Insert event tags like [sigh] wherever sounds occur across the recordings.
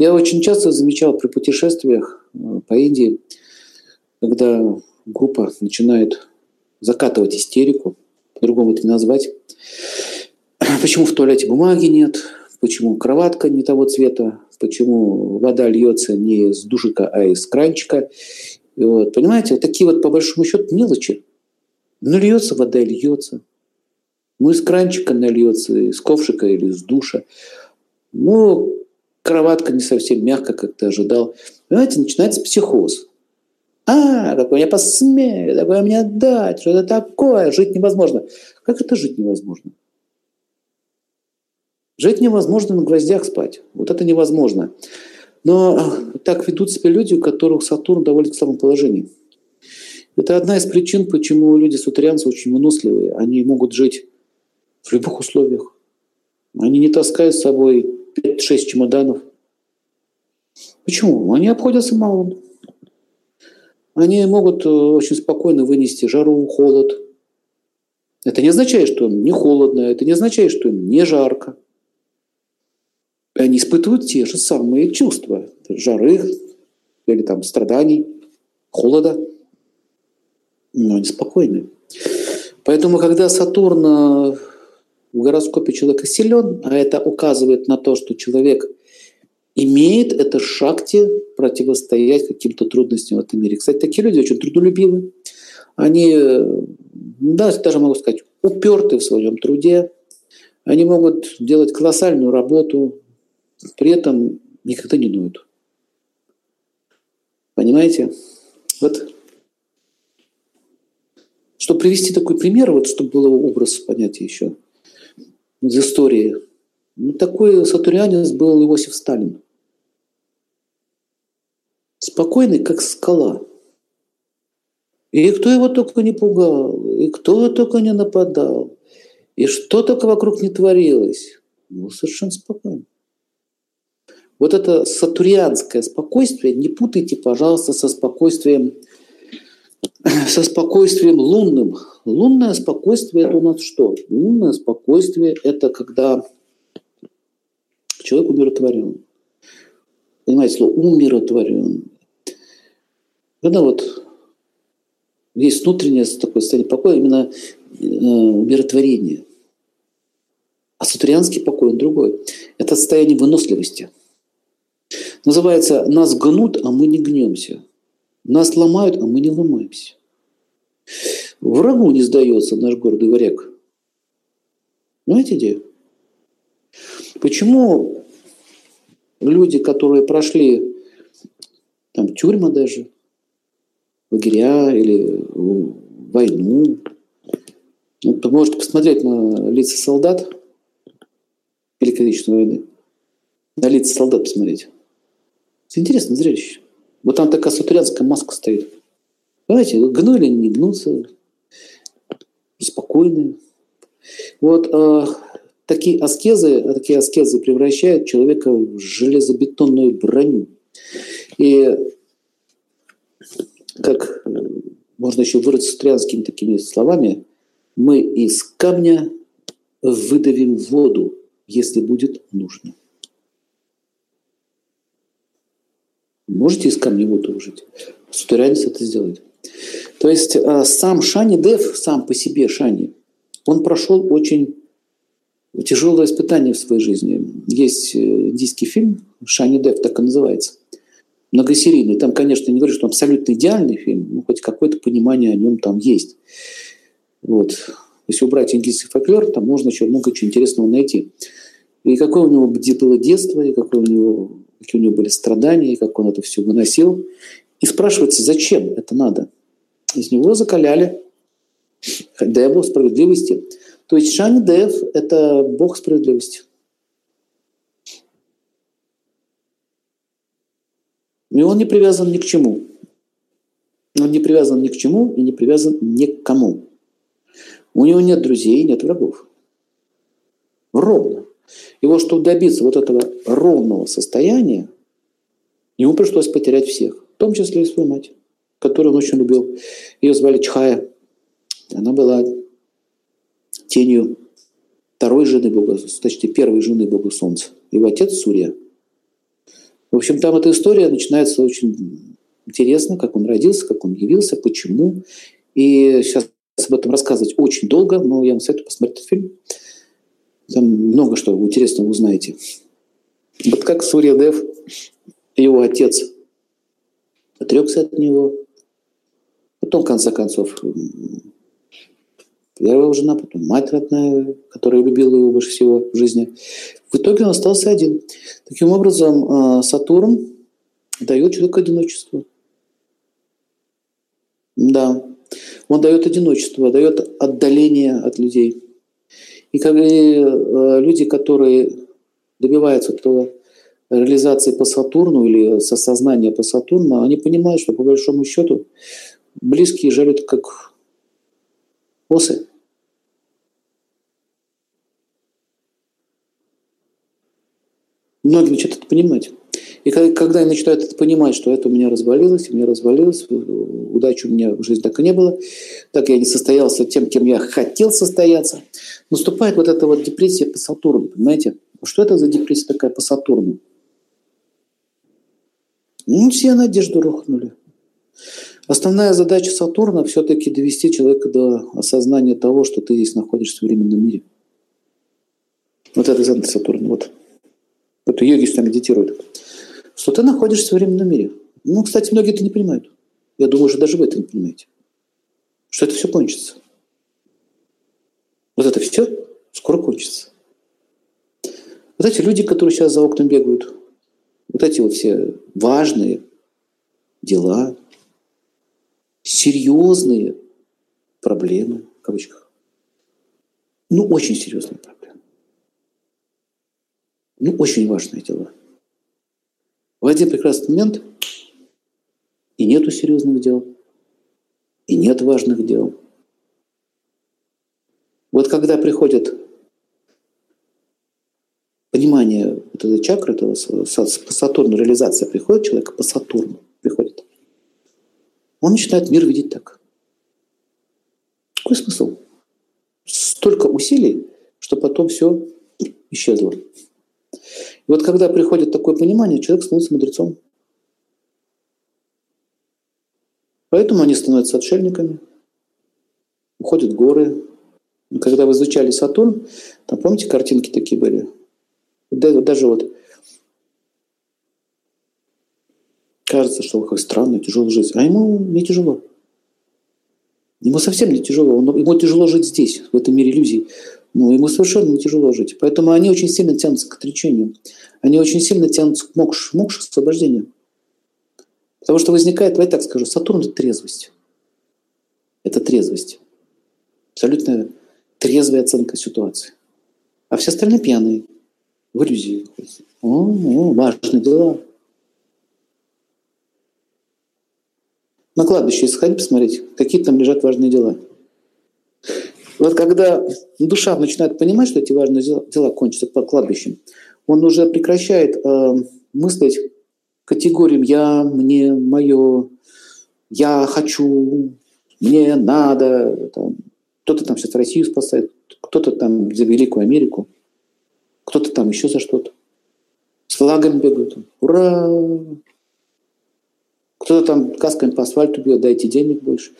Я очень часто замечал при путешествиях э, по Индии, когда группа начинает закатывать истерику, по-другому это не назвать. [clears throat] Почему в туалете бумаги нет, почему кроватка не того цвета, почему вода льется не из душика, а из кранчика. Вот, понимаете, вот такие вот по большому счету мелочи. Ну, льется вода, льется. Ну, из кранчика нальется, из ковшика или из душа. Ну, кроватка не совсем мягкая, как ты ожидал. Понимаете, начинается психоз. А, какой я посмею, такое мне дать, что это такое, жить невозможно. Как это жить невозможно? Жить невозможно на гвоздях спать. Вот это невозможно. Но так ведут себя люди, у которых Сатурн в довольно слабом положении. Это одна из причин, почему люди сатурянцы очень выносливые. Они могут жить в любых условиях. Они не таскают с собой 5-6 чемоданов. Почему? Они обходятся малым. Они могут э, очень спокойно вынести жару, холод. Это не означает, что им не холодно, это не означает, что им не жарко. Они испытывают те же самые чувства. Жары или там страданий, холода. Но они спокойны. Поэтому, когда Сатурн э, в гороскопе человека силен, а это указывает на то, что человек имеет это шахте противостоять каким-то трудностям в этом мире. Кстати, такие люди очень трудолюбивы. Они, да, даже могу сказать, уперты в своем труде. Они могут делать колоссальную работу, при этом никогда не ноют. Понимаете? Вот чтобы привести такой пример, вот чтобы было образ понятия еще – из истории. Ну, такой сатурянец был Иосиф Сталин. Спокойный, как скала. И кто его только не пугал, и кто только не нападал, и что только вокруг не творилось. Ну, совершенно спокойно. Вот это сатурианское спокойствие не путайте, пожалуйста, со спокойствием со спокойствием лунным. Лунное спокойствие – это у нас что? Лунное спокойствие – это когда человек умиротворен. Понимаете, слово умиротворен. Когда вот есть внутреннее такое состояние покоя, именно э, умиротворение. А сатурианский покой, он другой. Это состояние выносливости. Называется «нас гнут, а мы не гнемся». Нас ломают, а мы не ломаемся. Врагу не сдается наш гордый варяг. Знаете идею? Почему люди, которые прошли там тюрьмы даже, лагеря или войну, ну, вы можете посмотреть на лица солдат Великой Отечественной войны, на лица солдат посмотреть. Это интересное зрелище. Вот там такая сатурянская маска стоит. Понимаете, гнули, не гнутся, спокойные. Вот э, такие аскезы, такие аскезы превращают человека в железобетонную броню. И как можно еще выразить сатурянскими такими словами, мы из камня выдавим воду, если будет нужно. Можете из камня воду выжить. Сатурянец это сделает. То есть а, сам Шани Дев, сам по себе Шани, он прошел очень тяжелое испытание в своей жизни. Есть э, индийский фильм «Шани Дев», так и называется. Многосерийный. Там, конечно, не говорю, что он абсолютно идеальный фильм, но хоть какое-то понимание о нем там есть. Вот. Если убрать индийский фольклор, там можно еще много чего интересного найти. И какое у него было детство, и какое у него какие у него были страдания, и как он это все выносил. И спрашивается, зачем это надо? Из него закаляли Деву справедливости. То есть Шани Дев – это Бог справедливости. И он не привязан ни к чему. Он не привязан ни к чему и не привязан ни к кому. У него нет друзей, нет врагов. Ровно. И вот, чтобы добиться вот этого ровного состояния, ему пришлось потерять всех, в том числе и свою мать, которую он очень любил. Ее звали Чхая. Она была тенью второй жены Бога, точнее, первой жены Бога Солнца. Его отец Сурья. В общем, там эта история начинается очень интересно, как он родился, как он явился, почему. И сейчас об этом рассказывать очень долго, но я вам советую посмотреть этот фильм. Там много что интересного узнаете. Вот как Сурьядев, его отец, отрекся от него. Потом, в конце концов, первая жена, потом мать родная, которая любила его больше всего в жизни. В итоге он остался один. Таким образом, э, Сатурн дает человеку одиночество. Да, он дает одиночество, дает отдаление от людей. И и э, люди, которые добиваются этого реализации по Сатурну или сосознания по Сатурну, они понимают, что по большому счету близкие жалят как осы. Многие начинают это понимать. И когда я начинаю это понимать, что это у меня развалилось, у меня развалилось, удачи у меня в жизни так и не было, так я не состоялся тем, кем я хотел состояться, наступает вот эта вот депрессия по Сатурну, понимаете? Что это за депрессия такая по Сатурну? Ну, все надежды рухнули. Основная задача Сатурна все-таки довести человека до осознания того, что ты здесь находишься в современном мире. Вот это центр Сатурна. Вот. Вот йоги что медитируют. Что ты находишься в современном мире. Ну, кстати, многие это не понимают. Я думаю, что даже вы это не понимаете. Что это все кончится. Вот это все скоро кончится. Вот эти люди, которые сейчас за окном бегают, вот эти вот все важные дела, серьезные проблемы, в кавычках. Ну, очень серьезные проблемы. Ну, очень важные дела. В один прекрасный момент и нету серьезных дел, и нет важных дел. Вот когда приходит понимание вот этой чакры, этого по Сатурну реализация приходит человека по Сатурну приходит. Он начинает мир видеть так. Какой смысл? Столько усилий, что потом все исчезло. И вот когда приходит такое понимание, человек становится мудрецом. Поэтому они становятся отшельниками, уходят в горы. Когда вы изучали Сатурн, там, помните, картинки такие были? Даже вот кажется, что какой странный, тяжелая жизнь. А ему не тяжело. Ему совсем не тяжело. Ему тяжело жить здесь, в этом мире иллюзий. Но ему совершенно тяжело жить. Поэтому они очень сильно тянутся к отречению. Они очень сильно тянутся к мокш, мокш освобождению. Потому что возникает, давай так скажу, Сатурн – это трезвость. Это трезвость. Абсолютно трезвая оценка ситуации. А все остальные пьяные в иллюзии. О, о, важные дела. На кладбище сходи посмотреть, какие там лежат важные дела. Вот когда душа начинает понимать, что эти важные дела, дела кончатся под кладбищем, он уже прекращает э, мыслить категориям «я», «мне», «мое», «я хочу», «мне надо». Там, кто-то там сейчас Россию спасает, кто-то там за Великую Америку – кто-то там еще за что-то. С флагами бегают. Ура! Кто-то там касками по асфальту бьет, дайте денег больше.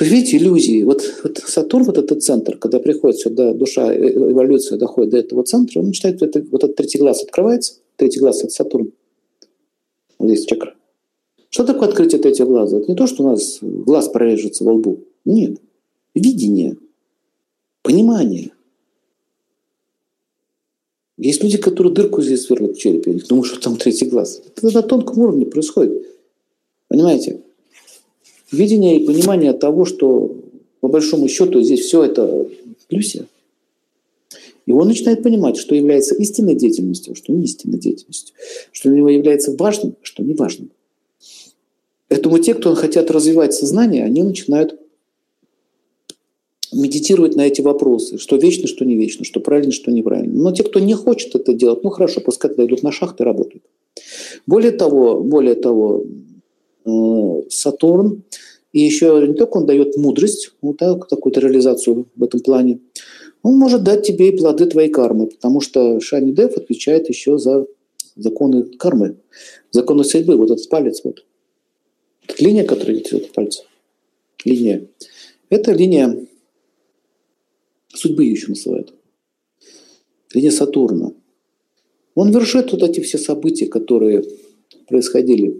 То есть, видите, иллюзии. Вот, вот Сатурн, вот этот центр, когда приходит сюда, душа, э, эволюция доходит до этого центра, он начинает, это, вот этот третий глаз открывается, третий глаз – это Сатурн. Вот здесь чакра. Что такое открытие третьего глаза? Это не то, что у нас глаз прорежется во лбу. Нет. Видение, понимание – есть люди, которые дырку здесь сверлят в черепе. Я думаю, что там третий глаз. Это на тонком уровне происходит. Понимаете? Видение и понимание того, что по большому счету здесь все это иллюзия. И он начинает понимать, что является истинной деятельностью, что не истинной деятельностью, что для него является важным, а что не важным. Поэтому те, кто хотят развивать сознание, они начинают медитировать на эти вопросы, что вечно, что не вечно, что правильно, что неправильно. Но те, кто не хочет это делать, ну хорошо, пускай тогда идут на шахты и работают. Более того, более того, Э, Сатурн. И еще не только он дает мудрость, вот так, такую-то реализацию в этом плане, он может дать тебе и плоды твоей кармы, потому что Шани Дев отвечает еще за законы кармы, законы судьбы, вот этот палец вот. Эта линия, которая идет от пальца, линия, это линия судьбы еще называют, линия Сатурна. Он вершит вот эти все события, которые происходили